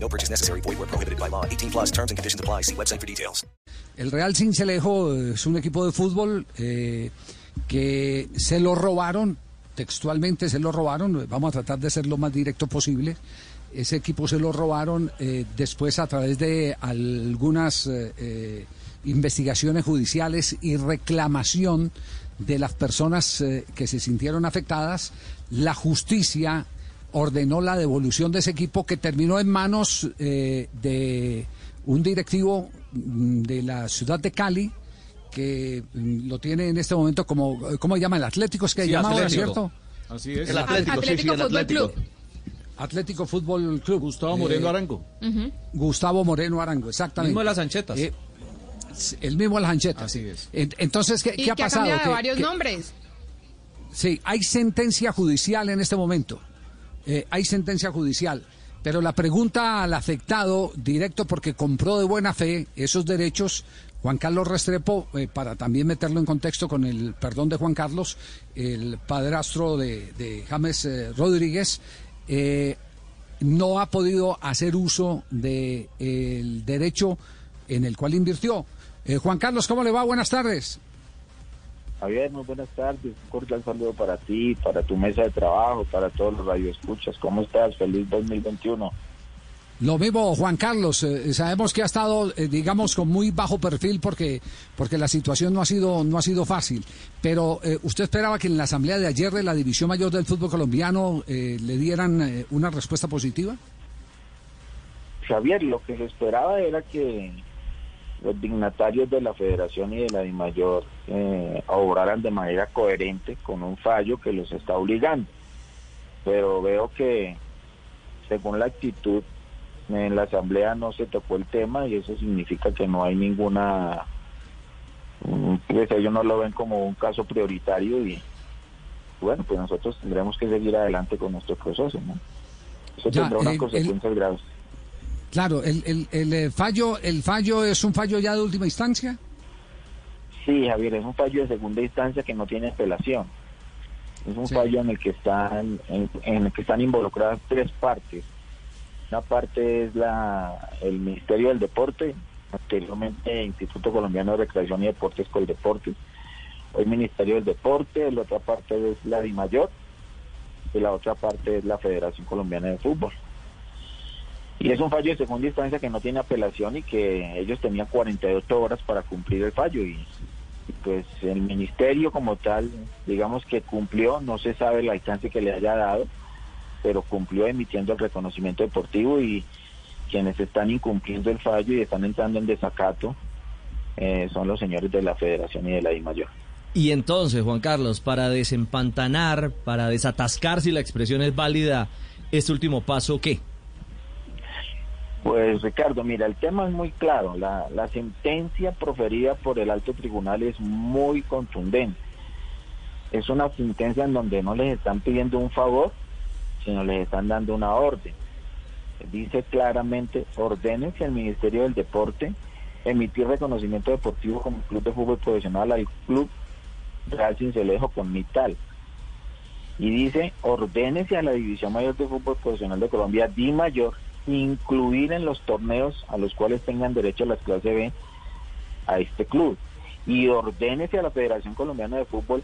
No purchase necessary. Void where prohibited by law. 18 plus terms and conditions apply. See website for details. El Real Cincelejo es un equipo de fútbol eh, que se lo robaron, textualmente se lo robaron, vamos a tratar de ser lo más directo posible. Ese equipo se lo robaron eh, después a través de algunas eh, eh, investigaciones judiciales y reclamación de las personas eh, que se sintieron afectadas. La justicia ordenó la devolución de ese equipo que terminó en manos eh, de un directivo mm, de la ciudad de Cali que mm, lo tiene en este momento como, ¿cómo se llama? El Atlético es que Sí, llama ahora, Atlético. ¿cierto? Así es. El Atlético, sí, sí, el Atlético. Atlético Fútbol Club. Gustavo Eh, Moreno Arango. Gustavo Moreno Arango, exactamente. Mismo de las anchetas. Eh, el mismo de las anchetas. Así es. En- Entonces, ¿qué, Y qué ha que ha pasado? cambiado Que- varios nombres. Sí, hay sentencia judicial en este momento. Eh, hay sentencia judicial. Pero la pregunta al afectado directo, porque compró de buena fe esos derechos, Juan Carlos Restrepo, eh, para también meterlo en contexto con el perdón de Juan Carlos, el padrastro de, James eh, Rodríguez, no ha podido hacer uso del derecho en el cual invirtió. Juan Carlos, ¿cómo le va? Buenas tardes. Javier, muy buenas tardes. Un cordial saludo para ti, para tu mesa de trabajo, para todos los radioescuchas. ¿Cómo estás? Feliz 2021. Lo mismo, Juan Carlos. eh, sabemos que ha estado, eh, digamos, con muy bajo perfil porque porque la situación no ha sido no ha sido fácil. Pero eh, usted esperaba que en la asamblea de ayer de la división mayor del fútbol colombiano eh, le dieran una respuesta positiva. Javier, lo que se esperaba era que los dignatarios de la Federación y de la DIMAYOR eh, obraran de manera coherente con un fallo que los está obligando. Pero veo que, según la actitud, en la Asamblea no se tocó el tema y eso significa que no hay ninguna... mm, Pues ellos no lo ven como un caso prioritario y bueno, pues nosotros tendremos que seguir adelante con nuestro proceso, ¿no? Eso Ya, tendrá unas eh, el- consecuencias graves. Claro, el, el, el, eh, fallo el fallo es un fallo ya de última instancia. Sí, Javier, es un fallo de segunda instancia que no tiene apelación. Es un Sí. fallo en el que están en, en el que están involucradas tres partes. Una parte es la el Ministerio del Deporte, anteriormente Instituto Colombiano de Recreación y Deportes Coldeportes. Hoy Ministerio del Deporte, la otra parte es la DIMAYOR y la otra parte es la Federación Colombiana de Fútbol. Y es un fallo de segunda instancia que no tiene apelación y que ellos tenían 48 horas para cumplir el fallo y, pues el ministerio como tal, digamos que cumplió, no se sabe el alcance que le haya dado, pero cumplió emitiendo el reconocimiento deportivo y quienes están incumpliendo el fallo y están entrando en desacato eh, son los señores de la Federación y de la DIMAYOR. Y entonces, Juan Carlos, para desempantanar, para desatascar si la expresión es válida, este último paso, ¿qué? Pues Ricardo, mira, el tema es muy claro. La, la sentencia proferida por el alto tribunal es muy contundente. Es una sentencia en donde no les están pidiendo un favor, sino les están dando una orden. Dice claramente, ordénense al Ministerio del Deporte emitir reconocimiento deportivo como club de fútbol profesional al Club Real Cincelejo con Mital. Y dice, ordénese a la División Mayor de Fútbol Profesional de Colombia, Di Mayor, incluir en los torneos a los cuales tengan derecho las clase B a este club. Y ordénese a la Federación Colombiana de Fútbol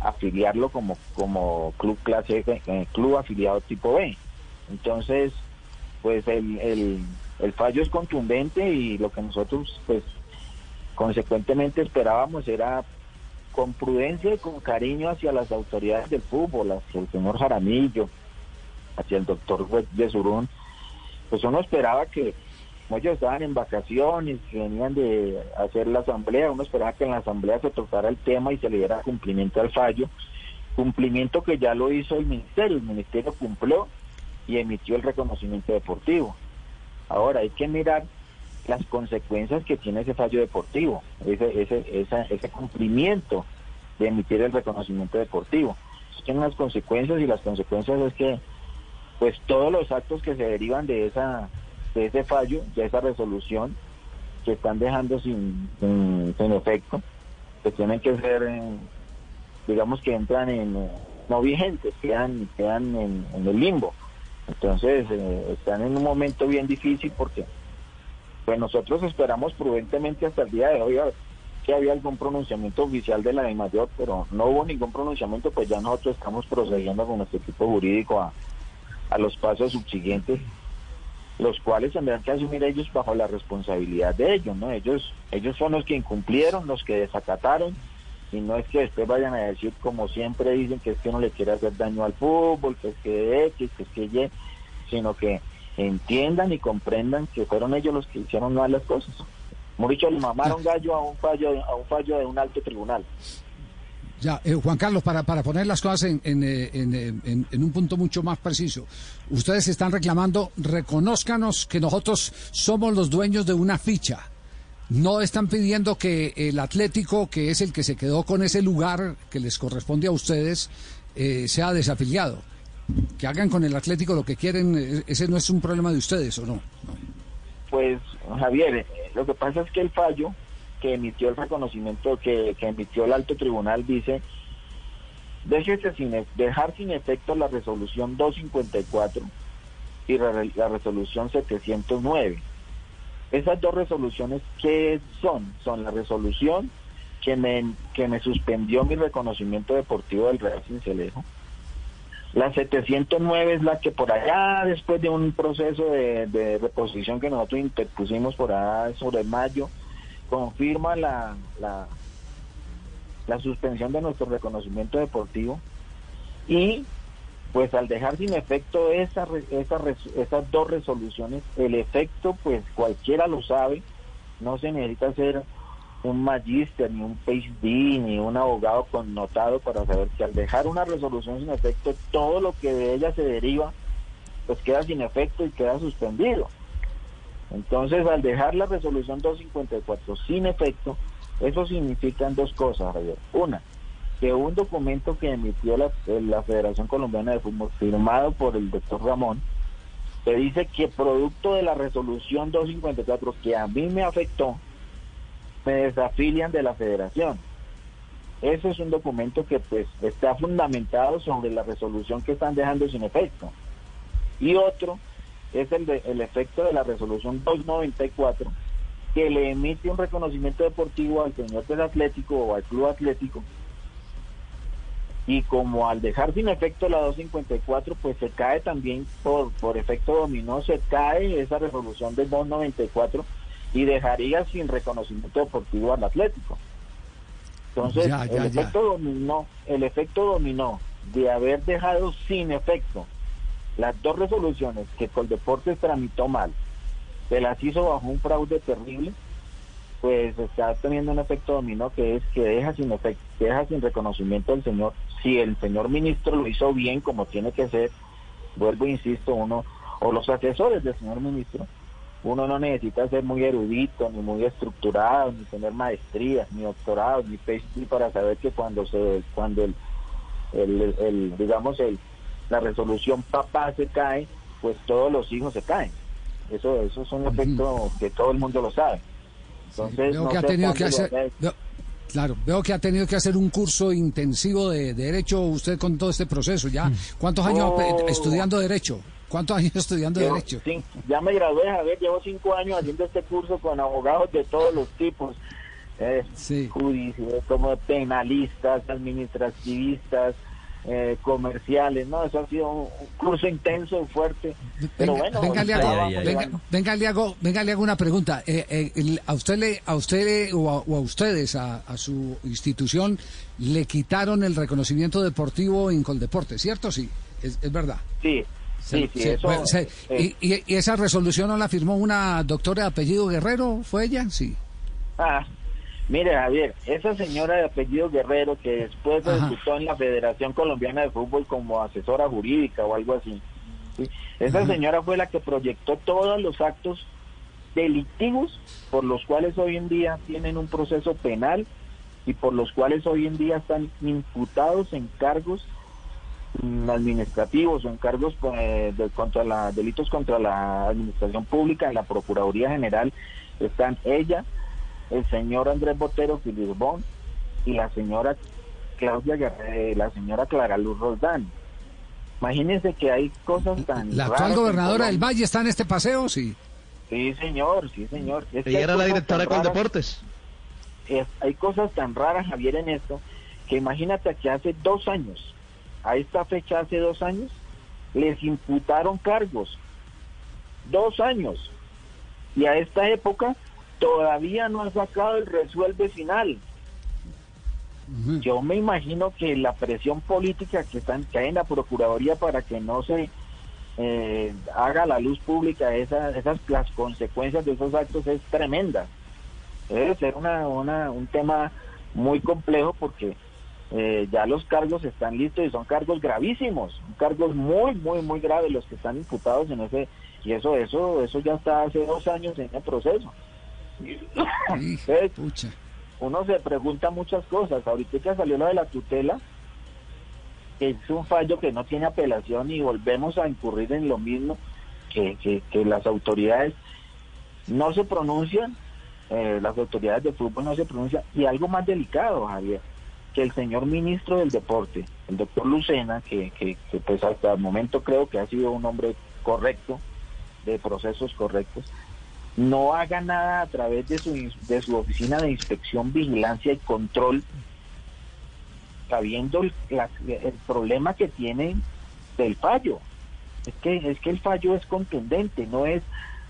afiliarlo como, como club clase eh, club afiliado tipo B. Entonces, pues el, el, el fallo es contundente y lo que nosotros, pues, consecuentemente esperábamos era con prudencia y con cariño hacia las autoridades del fútbol, hacia el señor Jaramillo, hacia el doctor Yesurún, pues uno esperaba que, como ellos estaban en vacaciones, venían de hacer la asamblea, uno esperaba que en la asamblea se tocara el tema y se le diera cumplimiento al fallo, cumplimiento que ya lo hizo el ministerio, el ministerio cumplió y emitió el reconocimiento deportivo. Ahora hay que mirar las consecuencias que tiene ese fallo deportivo, ese, ese, esa- ese cumplimiento de emitir el reconocimiento deportivo. Eso tiene unas consecuencias y las consecuencias es que pues todos los actos que se derivan de esa de ese fallo, de esa resolución, que están dejando sin, sin, efecto, que tienen que ser, eh, digamos que entran en eh, no vigentes, quedan, quedan en, el limbo. Entonces eh, están en un momento bien difícil porque pues nosotros esperamos prudentemente hasta el día de hoy que había algún pronunciamiento oficial de la de mayor, pero no hubo ningún pronunciamiento, pues ya nosotros estamos procediendo con nuestro equipo jurídico a, a los pasos subsiguientes, los cuales tendrán que asumir ellos bajo la responsabilidad de ellos, ¿no? Ellos, ellos son los que incumplieron, los que desacataron, y no es que después vayan a decir, como siempre dicen, que es que no le quiere hacer daño al fútbol, que es que X, que es que Y, sino que entiendan y comprendan que fueron ellos los que hicieron mal las cosas. Muricho le mamaron gallo a un fallo, a un fallo de un alto tribunal. Ya, eh, Juan Carlos, para, para poner las cosas en, en, eh, eh, en- en un punto mucho más preciso, ustedes están reclamando, reconózcanos que nosotros somos los dueños de una ficha. No están pidiendo que el Atlético, que es el que se quedó con ese lugar que les corresponde a ustedes, eh, sea desafiliado. Que hagan con el Atlético lo que quieren, eh, ese no es un problema de ustedes, ¿o no? Pues, Javier, lo que pasa es que el fallo que emitió el reconocimiento, que, que emitió el alto tribunal, dice, déjese sin, e- dejar sin efecto la resolución 254 y la, resolución 709. Esas dos resoluciones, ¿qué son? Son la resolución que me, que me suspendió mi reconocimiento deportivo del Real Cincelejo. La 709 es la que por allá, después de un proceso de, de reposición que nosotros interpusimos por allá sobre mayo, confirma la, la, la suspensión de nuestro reconocimiento deportivo y pues al dejar sin efecto esa, re- esa res- esas dos resoluciones, el efecto pues cualquiera lo sabe, no se necesita ser un magíster, ni un PhD, ni un abogado connotado para saber que al dejar una resolución sin efecto, todo lo que de ella se deriva, pues queda sin efecto y queda suspendido. Entonces, al dejar la resolución 254 sin efecto, eso significan dos cosas, Javier. Una, que un documento que emitió la, la Federación Colombiana de Fútbol, firmado por el doctor Ramón, te dice que producto de la resolución 254 que a mí me afectó, me desafilian de la federación. Ese es un documento que pues está fundamentado sobre la resolución que están dejando sin efecto. Y otro es el, de, el efecto de la resolución 294 que le emite un reconocimiento deportivo al señor del Atlético o al Club Atlético. Y como al dejar sin efecto la 254, pues se cae también por, por efecto dominó, se cae esa resolución del 294 y dejaría sin reconocimiento deportivo al Atlético. Entonces, Ya, ya, el ya. efecto dominó, el efecto dominó de haber dejado sin efecto las dos resoluciones que Coldeportes tramitó mal, se las hizo bajo un fraude terrible, pues está teniendo un efecto dominó que es que deja sin efecto, que deja sin reconocimiento al señor. Si el señor ministro lo hizo bien como tiene que ser, vuelvo e insisto, uno, o los asesores del señor ministro, uno no necesita ser muy erudito, ni muy estructurado, ni tener maestrías, ni doctorados, ni PhD para saber que cuando se, cuando el, el, el- el, digamos el, la resolución papá se cae, pues todos los hijos se caen. Eso, eso es un efecto que todo el mundo lo sabe. Entonces, Veo no que ha tenido que hacer. claro, veo que ha tenido que hacer un curso intensivo de, de derecho usted con todo este proceso. ¿Ya cuántos años Oh. estudiando derecho? ¿Cuántos años estudiando derecho? ya me gradué, Javier, llevo cinco años haciendo este curso con abogados de todos los tipos, eh, Sí. judiciales, como penalistas, administrativistas, eh, comerciales, ¿no? Eso ha sido un curso intenso, fuerte, pero Venga, bueno, venga, ay, venga, venga, una pregunta. Eh, eh, el- a usted le, a usted le- o, a, o a ustedes, a, a su institución, le quitaron el reconocimiento deportivo en Coldeporte, ¿cierto? Sí, es, es verdad. Sí, sí, sí, eso... bueno, y, y- y esa resolución no la firmó una doctora de apellido Guerrero? ¿Fue ella? Sí. Ah, mire, Javier, esa señora de apellido Guerrero que después resultó en la Federación Colombiana de Fútbol como asesora jurídica o algo así. ¿sí? Esa Ajá. señora fue la que proyectó todos los actos delictivos por los cuales hoy en día tienen un proceso penal y por los cuales hoy en día están imputados en cargos administrativos o en cargos eh, de, contra la delitos contra la administración pública en la Procuraduría General están ella, el señor Andrés Botero Filibón y la señora Claudia eh, la señora Clara Luz Roldán. Imagínense que hay cosas tan La actual raras gobernadora del. Valle está en este paseo, sí. Sí, señor, sí, señor. Es Ella era la directora con raras- deportes. es- hay cosas tan raras, Javier, en esto, que imagínate que hace dos años, a esta fecha hace dos años, les imputaron cargos. Dos años. Y a esta época todavía no ha sacado el resuelve final. Yo me imagino que la presión política que, están, que hay en la Procuraduría para que no se eh, haga a la luz pública esa, esas las consecuencias de esos actos es tremenda. Debe ser una, una, un tema muy complejo porque eh, ya los cargos están listos y son cargos gravísimos, cargos muy, muy, muy graves los que están imputados en ese y eso, eso, eso ya está hace dos años en el proceso. Sí, Entonces, pucha. uno se pregunta muchas cosas. Ahorita que salió lo de la tutela, es un fallo que no tiene apelación y volvemos a incurrir en lo mismo, que, que, que las autoridades no se pronuncian, eh, las autoridades de fútbol no se pronuncian, y algo más delicado, Javier, que el señor ministro del deporte, el doctor Lucena, que, que, que pues hasta el momento creo que ha sido un hombre correcto, de procesos correctos, no haga nada a través de su, de su oficina de inspección, vigilancia y control, sabiendo el, la- el problema que tiene del fallo. Es que, es que el fallo es contundente, no es,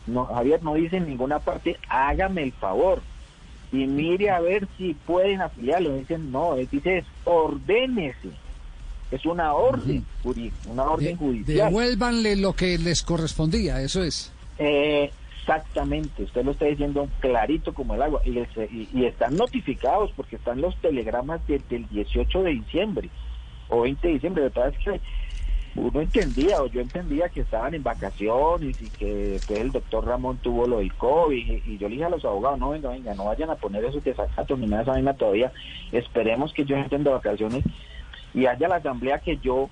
no, Javier no dice en ninguna parte, hágame el favor y mire a ver si pueden afiliarlo. Dicen, no, él dice, es ordénese. Es una orden, una orden De- judicial. devuélvanle lo que les correspondía, eso es. Eh, exactamente, usted lo está diciendo clarito como el agua. Y, y- y están notificados porque están los telegramas desde el 18 de diciembre o 20 de diciembre. La verdad es que uno entendía o yo entendía que estaban en vacaciones y que después el doctor Ramón tuvo lo del COVID. Y, yo le dije a los abogados: no, venga, venga, no vayan a poner esos desacatos ni nada de esa vaina todavía. Esperemos que ellos estén de vacaciones y haya la asamblea que yo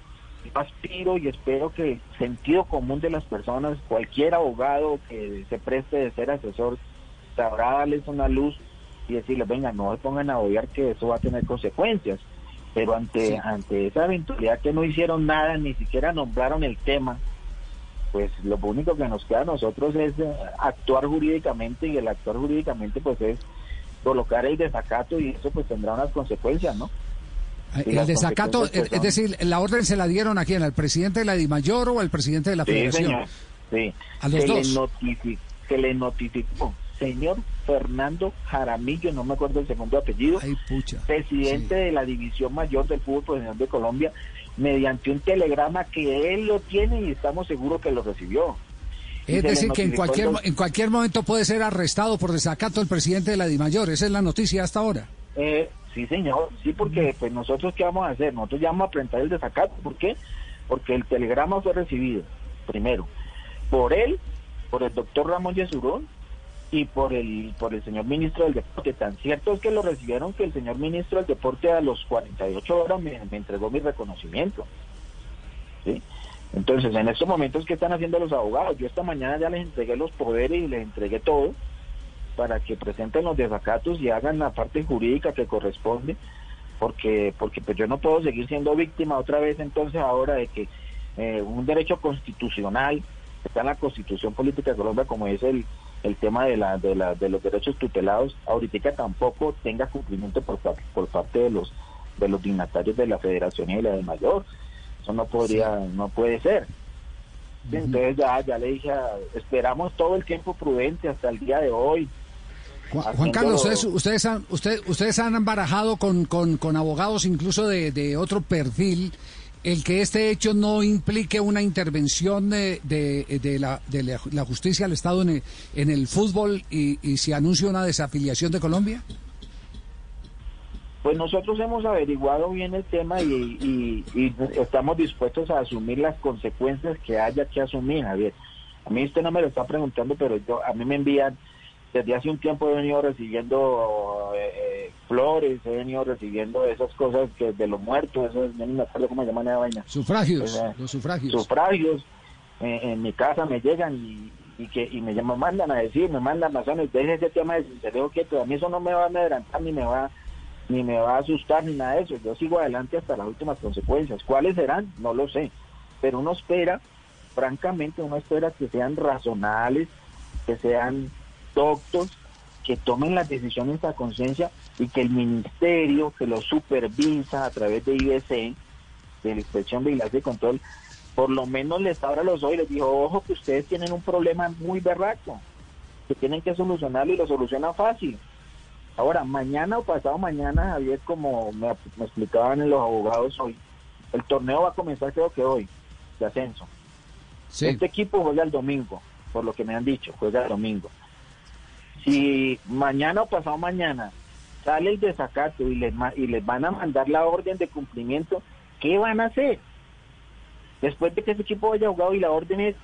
aspiro y espero que sentido común de las personas, cualquier abogado que se preste de ser asesor, sabrá darles una luz y decirles, venga, no se pongan a odiar que eso va a tener consecuencias. Pero ante, Sí. ante esa eventualidad que no hicieron nada, ni siquiera nombraron el tema, pues lo único que nos queda a nosotros es eh, actuar jurídicamente y el actuar jurídicamente pues es colocar el desacato y eso pues tendrá unas consecuencias, ¿no? El las desacato, es, decir, la orden se la dieron a quién, al presidente de la DIMAYOR o al presidente de la Sí, Federación. señor. Sí. A los se, dos. Le notifi- se le notificó, señor Fernando Jaramillo, no me acuerdo el segundo apellido, Ay, pucha. presidente de la División Mayor del Fútbol Profesional de Colombia, mediante un telegrama que él lo tiene y estamos seguros que lo recibió. Es decir, que en notificó cualquier, en cualquier momento puede ser arrestado por desacato el presidente de la DIMAYOR. Esa es la noticia hasta ahora. Eh, sí, señor, sí, porque pues nosotros qué vamos a hacer, nosotros ya vamos a presentar el desacato, ¿por qué? Porque el telegrama fue recibido, primero, por él, por el doctor Ramón Yesurón y por el por el señor ministro del deporte. Tan cierto es que lo recibieron que el señor ministro del deporte a los 48 horas me, me entregó mi reconocimiento. ¿sí? Entonces, en estos momentos, ¿qué están haciendo los abogados? Yo esta mañana ya les entregué los poderes y les entregué todo para que presenten los desacatos y hagan la parte jurídica que corresponde, porque porque pues yo no puedo seguir siendo víctima otra vez entonces ahora de que eh, un derecho constitucional está en la Constitución Política de Colombia como es el el tema de la de, la, de los derechos tutelados ahorita tampoco tenga cumplimiento por, por parte de los de los dignatarios de la Federación y de la de Mayor. Eso no podría no puede ser. Entonces ya ya le dije a- esperamos todo el tiempo prudente hasta el día de hoy Juan, Carlos, ustedes, ustedes, han, usted- ustedes han barajado con, con, con abogados incluso de, de otro perfil el que este hecho no implique una intervención de, de, de la, de la, la justicia al Estado en el, en el fútbol y, y se anuncia una desafiliación de Colombia. Pues nosotros hemos averiguado bien el tema y, y- y estamos dispuestos a asumir las consecuencias que haya que asumir, Javier. A mí usted no me lo está preguntando, pero yo a mí me envían, desde hace un tiempo he venido recibiendo eh, eh, flores, he venido recibiendo esas cosas que de los muertos, eso, yo no me acuerdo cómo se llama la vaina. Sufragios, Eh, los sufragios. Sufragios, eh, en mi casa me llegan y, y que y me llaman, mandan a decir, me mandan razones, deje ese tema de sincereo quieto, a mí eso no me va a amedrentar ni me va ni me va a asustar ni nada de eso, yo sigo adelante hasta las últimas consecuencias. ¿Cuáles serán? No lo sé, pero uno espera, francamente, uno espera que sean razonables, que sean doctos, que tomen las decisiones a conciencia y que el ministerio que lo supervisa a través de IBC, de la Inspección de Vigilancia y Control, por lo menos les abra los ojos y les dijo, ojo que ustedes tienen un problema muy berraco, que tienen que solucionarlo y lo solucionan fácil. Ahora, mañana o pasado mañana, Javier, como me, me explicaban los abogados hoy, el torneo va a comenzar creo que hoy, de ascenso. Sí. Este equipo juega el domingo, por lo que me han dicho, juega el domingo. Si mañana o pasado mañana sale el desacato y les, y les van a mandar la orden de cumplimiento, ¿qué van a hacer? Después de que ese equipo haya jugado y la orden es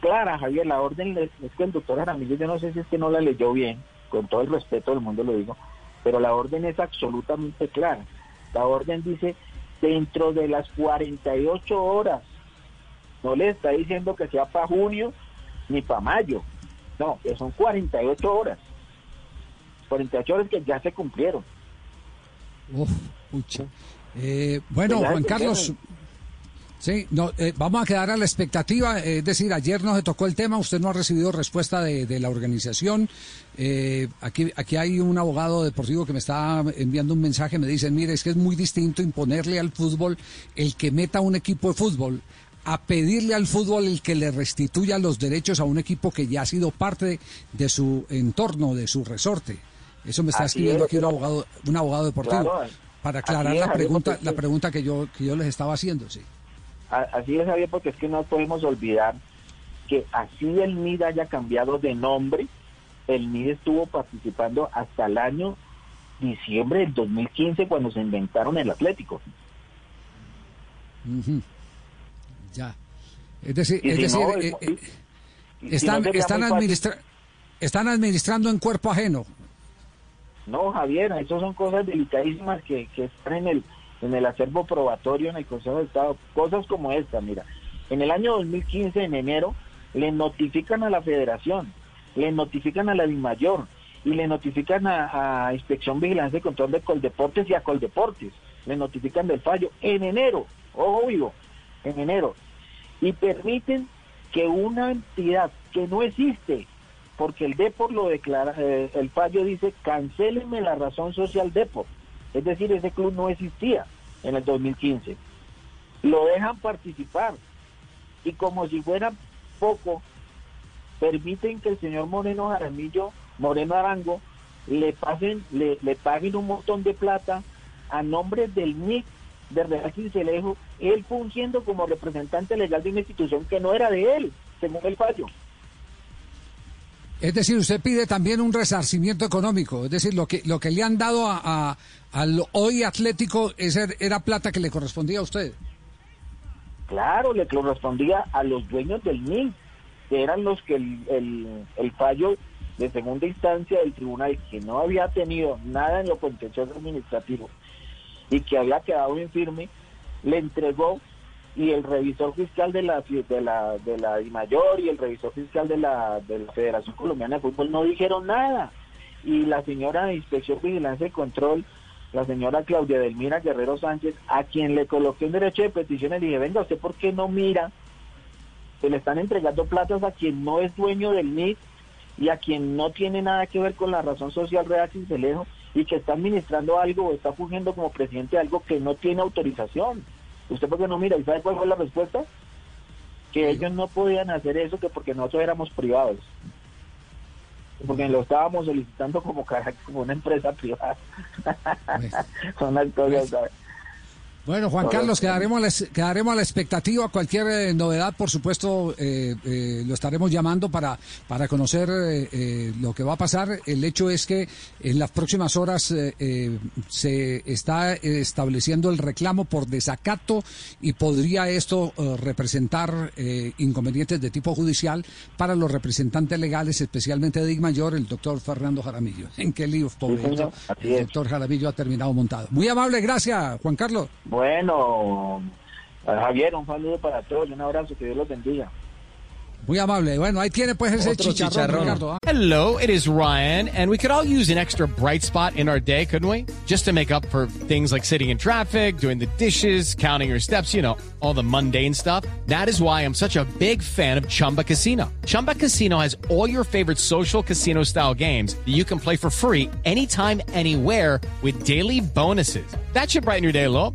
clara, Javier, la orden es, que el doctor Jaramillo, yo no sé si es que no la leyó bien, con todo el respeto del mundo lo digo, pero la orden es absolutamente clara. La orden dice dentro de las 48 horas. No le está diciendo que sea para junio ni para mayo. No, que son 48 horas. 48 horas que ya se cumplieron. Uf, pucha. Eh, bueno, Pues Juan Carlos, sí, no, eh, vamos a quedar a la expectativa. eh, Es decir, ayer no se tocó el tema, usted no ha recibido respuesta de, de la organización. Eh, aquí, aquí hay un abogado deportivo que me está enviando un mensaje, me dice, mire, es que es muy distinto imponerle al fútbol el que meta un equipo de fútbol a pedirle al fútbol el que le restituya los derechos a un equipo que ya ha sido parte de su entorno, de su resorte. Eso me está Así escribiendo es. aquí un abogado, un abogado deportivo. Claro, para aclarar es, la pregunta, la pregunta que yo que yo les estaba haciendo, sí. Así es, Javier, porque es que no podemos olvidar que así el MID haya cambiado de nombre, el MID estuvo participando hasta el año diciembre del 2015 cuando se inventaron el Atlético. Ya. Es decir, es si decir, no, eh, eh, están, no están, administra- están administrando en cuerpo ajeno. No, Javier, eso son cosas delicadísimas que, que están en el, en el acervo probatorio en el Consejo de Estado. Cosas como esta, mira. En el año 2015, en enero, le notifican a la Federación, le notifican a la DIMAYOR y le notifican a, a Inspección Vigilancia y Control de Coldeportes y a Coldeportes. Le notifican del fallo en enero, ojo vivo, en enero. Y permiten que una entidad que no existe, porque el Depor lo declara, eh, el fallo dice, cancélenme la razón social Depor. Es decir, ese club no existía en el 2015. Lo dejan participar. Y como si fuera poco, permiten que el señor Moreno Jaramillo, Moreno Arango, le pasen, le, le paguen un montón de plata a nombre del NIC de Real Cincelejo, él fungiendo como representante legal de una institución que no era de él, según el fallo. Es decir, usted pide también un resarcimiento económico. Es decir, lo que lo que le han dado a, a- al hoy Atlético esa era plata que le correspondía a usted. Claro, le correspondía a los dueños del NIL, que eran los que el, el- el fallo de segunda instancia del tribunal, que no había tenido nada en lo contencioso administrativo y que había quedado infirme, le entregó y el revisor fiscal de la de la de la DIMAYOR y el revisor fiscal de la, de la Federación Colombiana de Fútbol no dijeron nada. Y la señora de Inspección Vigilancia y Control, la señora Claudia Delmira Guerrero Sánchez, a quien le coloqué un derecho de petición, le dije, venga, ¿usted por qué no mira que le están entregando platas a quien no es dueño del NIC y a quien no tiene nada que ver con la razón social real Cincelejo y que está administrando algo o está fungiendo como presidente de algo que no tiene autorización? ¿Usted por qué no mira? ¿Y sabe cuál fue la respuesta? Que ellos no podían hacer eso que porque nosotros éramos privados. Porque lo estábamos solicitando como, como una empresa privada. Son las cosas, ¿sabes? Bueno, Juan. Carlos, quedaremos a la, quedaremos a la expectativa. Cualquier eh, novedad, por supuesto, eh, eh, lo estaremos llamando para, para conocer eh, lo que va a pasar. El hecho es que en las próximas horas se está estableciendo el reclamo por desacato y podría esto representar inconvenientes de tipo judicial para los representantes legales, especialmente de Mayor, el doctor Fernando Jaramillo. ¿En qué lío, así el doctor Jaramillo ha terminado montado. Muy amable, gracias, Juan Carlos. Bueno, Javier, un saludo para todos, un abrazo, que Dios los bendiga. Muy amable. Bueno, ahí tiene pues ese chicharrón, chicharrón. Ricardo. ¿ah? Hello, it is Ryan, and we could all use an extra bright spot in our day, couldn't we? Just to make up for things like sitting in traffic, doing the dishes, counting your steps, you know, all the mundane stuff. That is why I'm such a big fan of Chumba Casino. Chumba Casino has all your favorite social casino style games that you can play for free anytime, anywhere with daily bonuses. That should brighten your day a little.